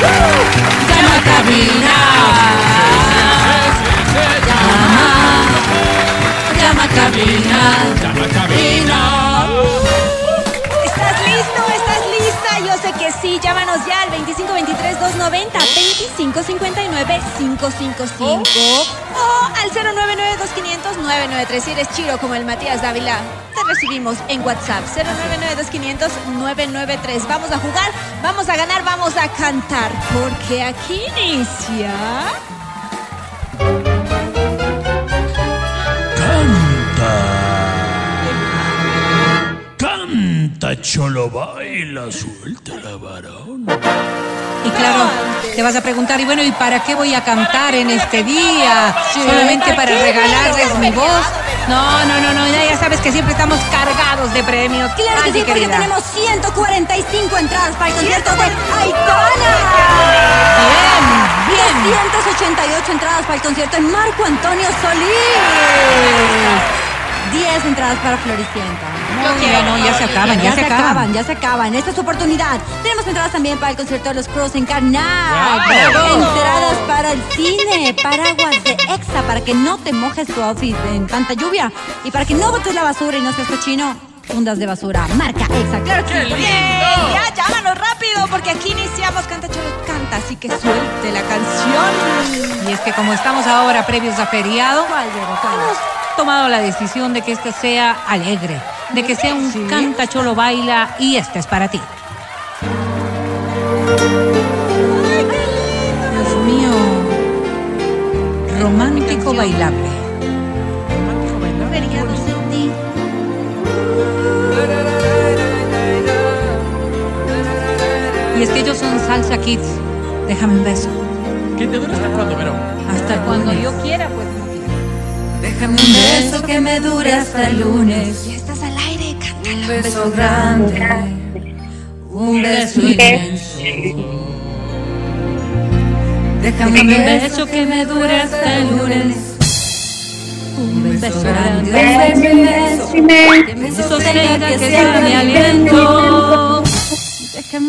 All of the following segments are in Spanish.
Llama a cabina. Llama. Llama cabina. Llama cabina. Llámanos ya al 2523-290-2559-555 o al 099-2500-993. Si eres chiro como el Matías Dávila, te recibimos en WhatsApp. 099-2500-993. Vamos a jugar, vamos a ganar, vamos a cantar, porque aquí inicia... Canta, cholo, baila, suelta la varón. Y claro, te vas a preguntar, y bueno, ¿y para qué voy a cantar en este día? ¿Solamente para regalarles mi voz? No, no, no, no, ya sabes que siempre estamos cargados de premios. Claro que sí, porque querida. tenemos 145 entradas para el concierto de Aitana. Bien, bien. 288 entradas para el concierto de Marco Antonio Solís. 10 entradas para Floricienta. Quiero, no, ya se acaban, ya se acaban. ya se acaban. Esta es tu oportunidad. Tenemos entradas también para el concierto de los Crows en. Bravo. Entradas para el cine, paraguas de Exa para que no te mojes tu outfit en tanta lluvia y para que no botes la basura y no seas cochino. Fundas de basura, marca Exa, claro que sí. Ya, llámanos rápido porque aquí iniciamos Canta Cholo Canta, así que suelte la canción. Y es que como estamos ahora previos a feriado, hemos tomado la decisión de que este sea alegre, de que sea un canta cholo baila y este es para ti. Dios mío, romántico bailable. Sin ti. Y es que ellos son salsa kids. Déjame un beso. ¿Qué te dura hasta cuándo, Verón? Hasta cuando yo quiera, pues. Déjame un beso que me dure hasta el lunes. Ya estás al aire, cántalo. Un beso grande. Un beso inmenso. Déjame un beso que me dure hasta el lunes. Un beso grande. Un beso inmenso. Que me sostenga que sea mi aliento.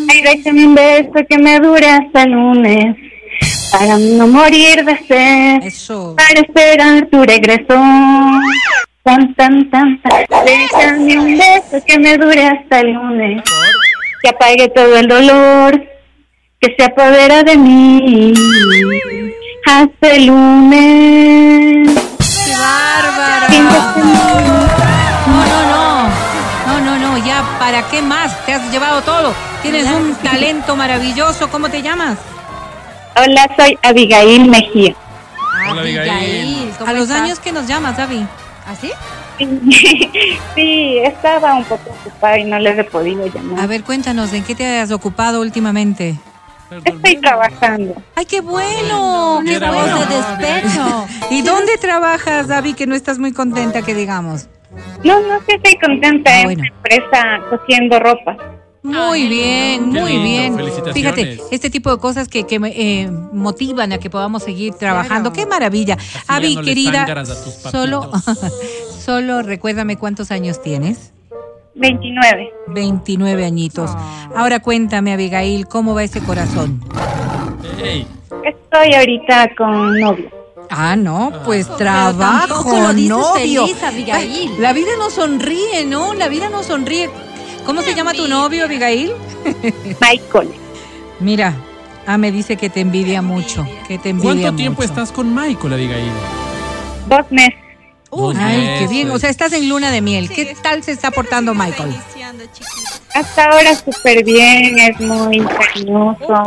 Ay, déjame un beso que me dure hasta el lunes. Para no morir de sed. Eso. Para esperar tu regreso. Tan, tan, tan, tan. Déjame un beso que me dure hasta el lunes. Que apague todo el dolor. Que se apodera de mí. Hasta el lunes. ¡Qué bárbara! Siéntete No, no, no. No, no, no. Ya, ¿para qué más? Te has llevado todo. Tienes un talento maravilloso. ¿Cómo te llamas? Hola, soy Abigail Mejía. Hola, Abigail. ¿cómo A los estás? años que nos llamas, David. ¿Así? Sí, estaba un poco ocupada y no les he podido llamar. A ver, cuéntanos, ¿en qué te has ocupado últimamente? Estoy trabajando. ¡Ay, qué bueno! Era voz bueno. de despecho. ¿Y dónde trabajas, David, que no estás muy contenta, que digamos? No, no, sí estoy contenta Ah, en bueno. una empresa cosiendo ropa. Muy bien, Qué muy lindo, bien. felicitaciones. Fíjate, este tipo de cosas que, que me, eh, motivan a que podamos seguir trabajando. ¡Qué maravilla! ya Avi, no querida, solo, solo recuérdame cuántos años tienes. 29. 29 añitos. Ahora cuéntame, Abigail, ¿cómo va ese corazón? Estoy ahorita con novio. Ah, no, pues tampoco trabajo, lo dices novio. feliz, Abigail. Ay, la vida no sonríe, ¿no? La vida no sonríe. ¿Cómo se llama tu novio, Abigail? Michael. Mira, ah, me dice que te envidia mucho, que te envidia ¿Cuánto tiempo estás con Michael, Abigail? Dos meses. Dos Ay, qué bien. O sea, estás en luna de miel. ¿Qué tal se está portando Michael? Hasta ahora súper bien, es muy cariñoso.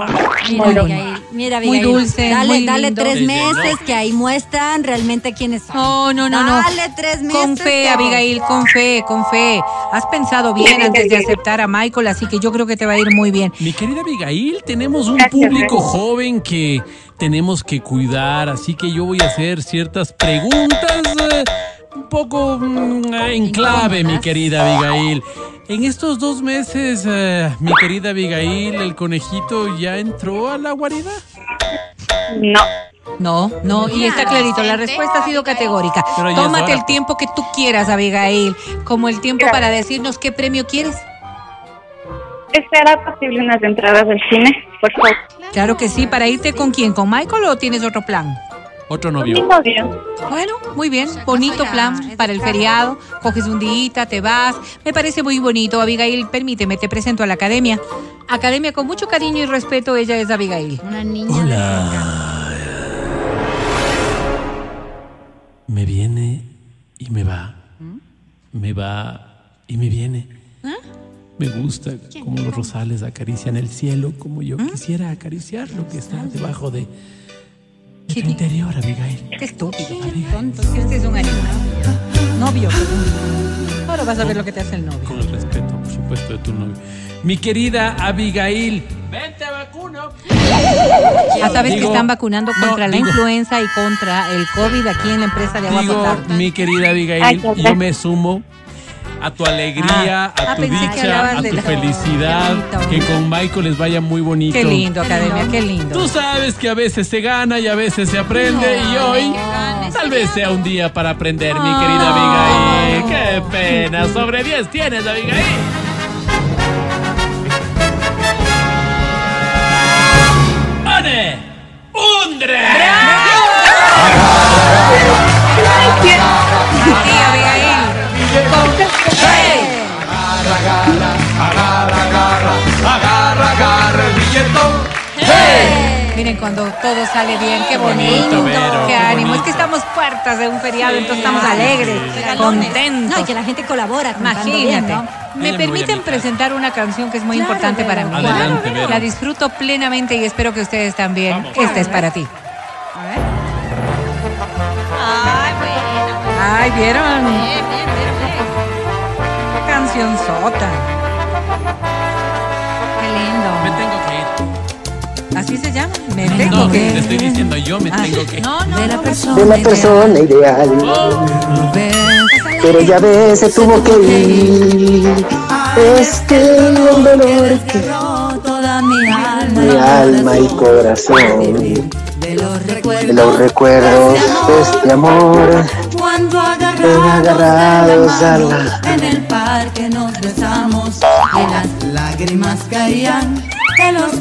Mira, muy Abigail, mira, Muy dulce, Dale, muy dale lindo. tres meses que ahí muestran realmente quiénes son. No, no, no, no. Dale tres meses. Con fe, que- Abigail, con fe, con fe. Has pensado bien antes de aceptar a Michael, así que yo creo que te va a ir muy bien. Mi querida Abigail, tenemos un Gracias, público joven que tenemos que cuidar, así que yo voy a hacer ciertas preguntas eh, un poco mm, en clave, mi querida Abigail. En estos dos meses, eh, mi querida Abigail, el conejito ya entró a la guarida. No. No, no, y está clarito, la respuesta ha sido categórica. Tómate el pues. tiempo que tú quieras, Abigail, como el tiempo para decirnos qué premio quieres. ¿será posible unas entradas del cine? Por favor. Claro que sí, ¿para irte con quién? ¿Con Michael o tienes otro plan? Otro Mi novio. novio. Bueno, muy bien, bonito plan para el feriado. Coges un día, te vas. Me parece muy bonito, Abigail. Permíteme, te presento a la academia. Academia con mucho cariño y respeto, ella es Abigail. Una niña Hola. Me viene y me va. Me va y me viene. Me gusta como los rosales acarician el cielo, como yo quisiera acariciar lo que está debajo de, de ¿Qué tu di- interior, Abigail. Qué estúpido. Este es un animal. Novio. Ahora vas a ver lo que te hace el novio. Con el respeto, por supuesto, de tu novio. Mi querida Abigail, vente vacuno. Ya sabes que están vacunando no, contra la digo- influenza y contra el COVID aquí en la empresa de agua Digo, potable. mi querida Abigail, Ay, yo me sumo a tu alegría, Ah, a ah, tu dicha, a tu la- felicidad, que con Michael les vaya muy bonito. Qué lindo, academia, qué lindo. Tú sabes que a veces se gana y a veces se aprende y hoy tal vez sea un día para aprender, mi querida Abigail. Qué pena, sobre 10 tienes, Abigail. ¡One! ¡Undre! Miren cuando todo sale bien, qué bonito, qué qué ánimo. bonito. Es que estamos puertas de un feriado, entonces estamos alegres, contentos. No, y que la gente colabora Imagínate. bien, ¿no? Me a permiten presentar una canción que es muy Claro, importante para mí. Adelante. La disfruto plenamente y espero que ustedes también. Esta es para ti. Ay, ¿vieron? Qué canción sota. Qué Me lindo. Tengo. Así se llama. Me tengo No, que. te estoy diciendo yo me Ah, tengo que. No, no, De la no. persona. de la persona ideal. Pero ya ves, se tuvo que ir. Es que el dolor que Toda mi alma. mi alma y corazón De los de recuerdos. los recuerdos de este amor. Cuando agarrados agarrados a de la en el parque nos besamos y las lágrimas caían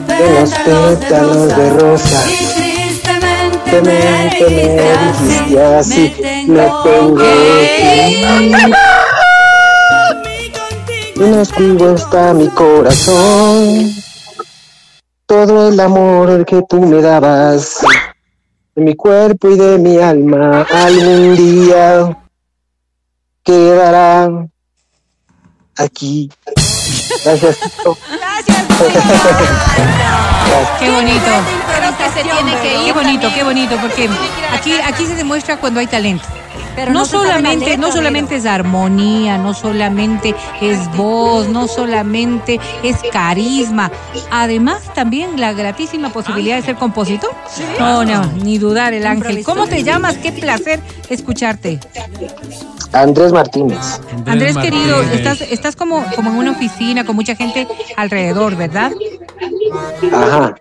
de los pétalos de rosa. Y tristemente me dijiste así, me tengo que en oscuro está mi corazón. Todo el amor que tú me dabas, de mi cuerpo y de mi alma, algún día quedará aquí. Gracias. Qué bonito. Creo que se tiene que Qué bonito, qué bonito, porque aquí, aquí se demuestra cuando hay talento. Pero no, solamente, letra, no solamente es armonía, no solamente es voz, no solamente es carisma, además también la gratísima posibilidad de ser compositor. No, no, ni dudar el ángel. ¿Cómo te llamas? Qué placer escucharte. Andrés Martínez. Andrés querido, Martínez. estás, estás como, como en una oficina con mucha gente alrededor, ¿verdad? Ajá.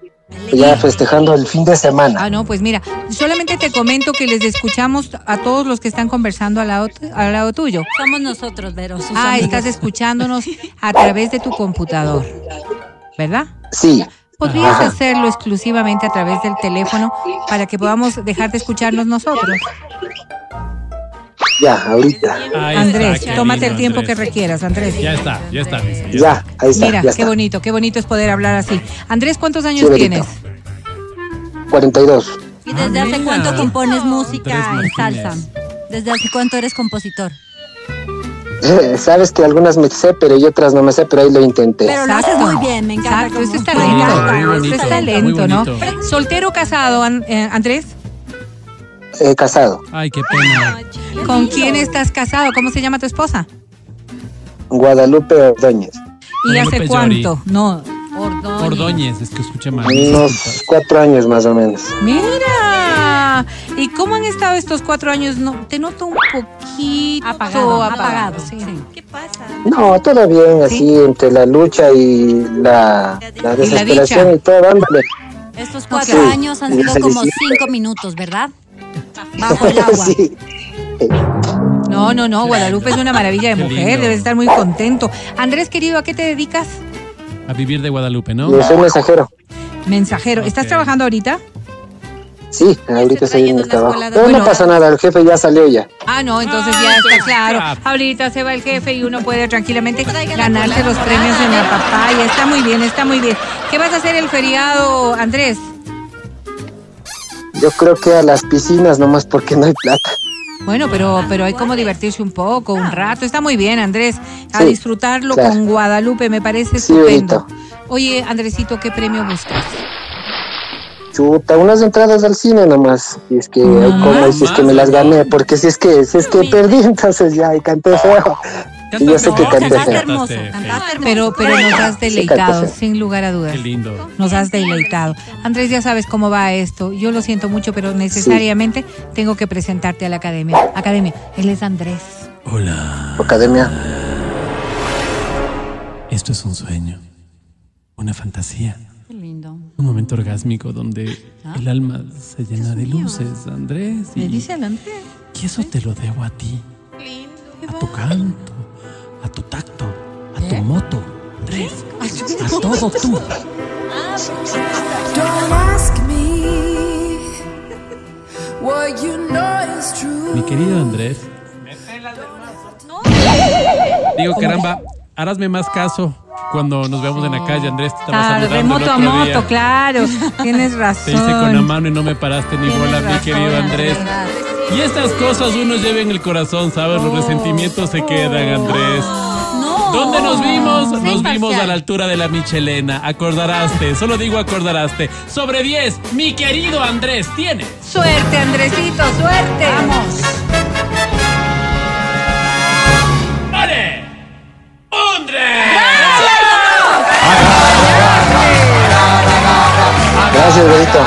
Ya festejando el fin de semana. Ah, no, pues mira, solamente te comento que les escuchamos a todos los que están conversando al lado, al lado tuyo. Somos nosotros, Vero, sus Ah, amigos. estás escuchándonos a través de tu computador, ¿verdad? Sí. Podrías Ajá. hacerlo exclusivamente a través del teléfono para que podamos dejar de escucharnos nosotros. Ya, ahorita. Ahí Andrés, está, tómate lindo, el tiempo Andrés. que requieras, Andrés. Ya está, ya está. dice, ya Ya, ahí está. Mira, ya qué está. bonito, qué bonito es poder hablar así. Andrés, ¿cuántos años Sí, tienes? bonito. 42. ¿Y desde Ah, hace mira. cuánto compones música en salsa? ¿Desde hace cuánto eres compositor? Eh, Sabes que algunas me sé, pero y otras no me sé, pero ahí lo intenté. Pero lo haces muy bien, me encanta. Exacto, esto es talento. Esto es ¿no? Soltero o casado, eh, Andrés. Eh, casado. Ay, qué pena. ¿Con quién estás casado? ¿Cómo se llama tu esposa? Guadalupe Ordóñez. ¿Y hace cuánto? No, Ordóñez. Ordóñez, es que escuché mal. Unos cuatro años más o menos. Mira, ¿y cómo han estado estos cuatro años? No, te noto un poquito Apagado, apagado. apagado. sí. sí. No, todo bien, así entre la lucha y la, la desesperación y todo, dándole. Estos cuatro años han sido como cinco minutos, ¿verdad? Bajo el agua. sí. No, no, no, Guadalupe es una maravilla de mujer, debes estar muy contento. Andrés, querido, ¿a qué te dedicas? A vivir de Guadalupe, ¿no? Y soy mensajero. Mensajero. ¿Estás trabajando ahorita? Sí, ahorita estoy en el trabajo. Pero no pasa nada, el jefe ya salió ya. Ah, no, entonces Ah, ya está entonces, claro. Ahorita se va el jefe y uno puede tranquilamente ganarse los premios en la papaya. Está muy bien, está muy bien. ¿Qué vas a hacer el feriado, Andrés? Yo creo que a las piscinas nomás porque no hay plata. Bueno, pero, pero hay como divertirse un poco, un rato. Está muy bien, Andrés. A Sí, disfrutarlo claro. con Guadalupe, me parece Sí, estupendo. Oye, Andresito, ¿qué premio buscas? Chuta, unas entradas al cine nomás. Si es que hay como, y si es que me las gané, porque si es que, si es que perdí, entonces ya, y canté feo. Y yo sé que No, canté Cantaste feo. hermoso, Cantaste hermoso. Pero, pero nos has deleitado, sin lugar a dudas. Qué lindo. Nos has deleitado. Andrés, ya sabes cómo va esto. Yo lo siento mucho, pero necesariamente tengo que presentarte a la academia. Academia, él es Andrés. Hola. Academia. Esto es un sueño. Una fantasía. Qué lindo. Un momento orgásmico donde el alma se llena de luces, Andrés. Me Y, dice el Andrés. y eso te lo debo a ti. A tu canto, a tu tacto, a tu moto, Andrés. A todo tú. Don't ask me what you know is true. Mi querido Andrés. Digo, caramba, harásme más caso cuando nos veamos en la calle, Andrés. Te estaba Claro, de moto a moto, día. claro. Tienes razón. Te hice con la mano y no me paraste ni Tienes bola, mi querido Andrés. Y estas cosas uno lleva en el corazón, ¿sabes? Los resentimientos se quedan, Andrés. ¿Dónde nos vimos? Nos vimos a la altura de la Michelena. Acordaraste, solo digo acordaraste. Sobre 10, mi querido Andrés, tiene. Suerte, Andresito, suerte. Vamos. ¡Vale! ¡Andrés! Gracias, Benito.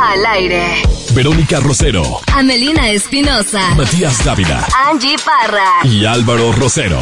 Al aire. Verónica Rosero, Amelina Espinosa. Matías Dávila Angie Parra. y Álvaro Rosero.